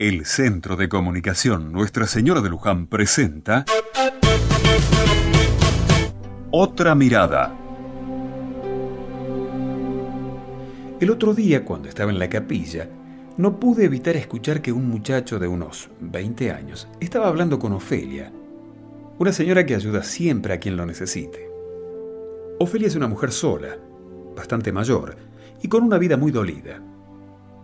El Centro de Comunicación Nuestra Señora de Luján presenta Otra Mirada. El otro día, cuando estaba en la capilla, no pude evitar escuchar que un muchacho de unos 20 años estaba hablando con Ofelia, una señora que ayuda siempre a quien lo necesite. Ofelia es una mujer sola, bastante mayor y con una vida muy dolida.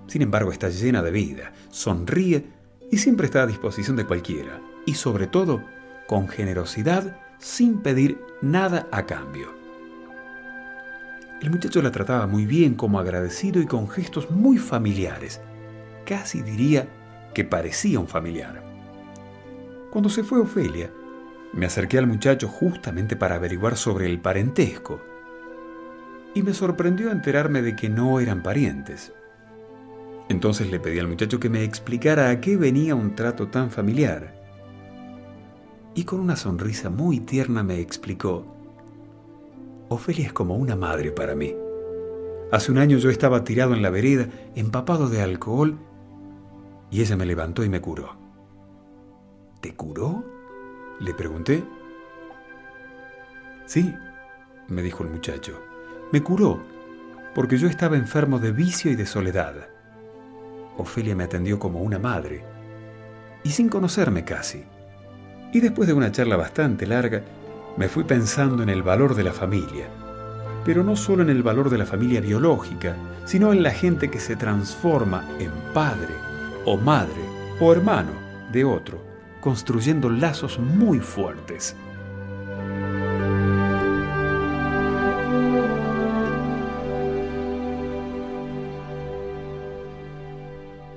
Sin embargo, está llena de vida, sonríe y siempre está a disposición de cualquiera, y sobre todo, con generosidad, sin pedir nada a cambio. El muchacho la trataba muy bien como agradecido y con gestos muy familiares. Casi diría que parecía un familiar. Cuando se fue Ofelia, me acerqué al muchacho justamente para averiguar sobre el parentesco. Y me sorprendió enterarme de que no eran parientes. Entonces le pedí al muchacho que me explicara a qué venía un trato tan familiar. Y con una sonrisa muy tierna me explicó, Ofelia es como una madre para mí. Hace un año yo estaba tirado en la vereda, empapado de alcohol, y ella me levantó y me curó. ¿Te curó? Le pregunté. Sí, me dijo el muchacho, me curó, porque yo estaba enfermo de vicio y de soledad. Ofelia me atendió como una madre, y sin conocerme casi. Y después de una charla bastante larga, me fui pensando en el valor de la familia, pero no solo en el valor de la familia biológica, sino en la gente que se transforma en padre o madre o hermano de otro, construyendo lazos muy fuertes.